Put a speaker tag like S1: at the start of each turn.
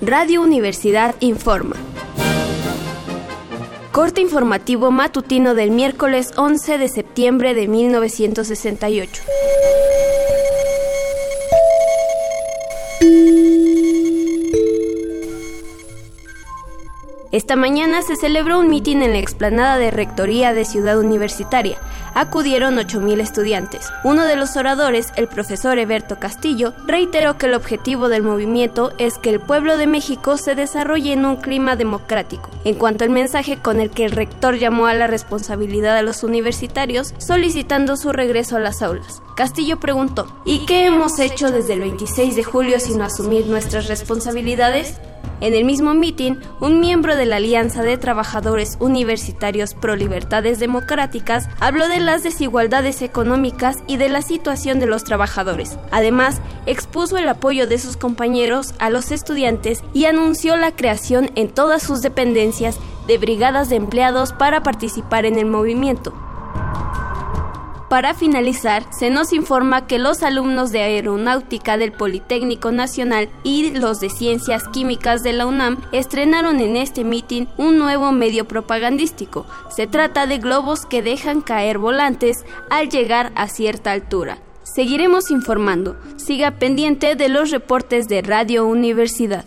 S1: Radio Universidad informa. Corte informativo matutino del miércoles 11 de septiembre de 1968. Esta mañana se celebró un mitin en la explanada de Rectoría de Ciudad Universitaria. Acudieron 8.000 estudiantes. Uno de los oradores, el profesor Eberto Castillo, reiteró que el objetivo del movimiento es que el pueblo de México se desarrolle en un clima democrático. En cuanto al mensaje con el que el rector llamó a la responsabilidad a los universitarios, solicitando su regreso a las aulas. Castillo preguntó, ¿y qué hemos hecho desde el 26 de julio sino asumir nuestras responsabilidades? En el mismo mitin, un miembro de la Alianza de Trabajadores Universitarios Pro Libertades Democráticas habló de las desigualdades económicas y de la situación de los trabajadores. Además, expuso el apoyo de sus compañeros a los estudiantes y anunció la creación en todas sus dependencias de brigadas de empleados para participar en el movimiento. Para finalizar, se nos informa que los alumnos de Aeronáutica del Politécnico Nacional y los de Ciencias Químicas de la UNAM estrenaron en este mitin un nuevo medio propagandístico. Se trata de globos que dejan caer volantes al llegar a cierta altura. Seguiremos informando. Siga pendiente de los reportes de Radio Universidad.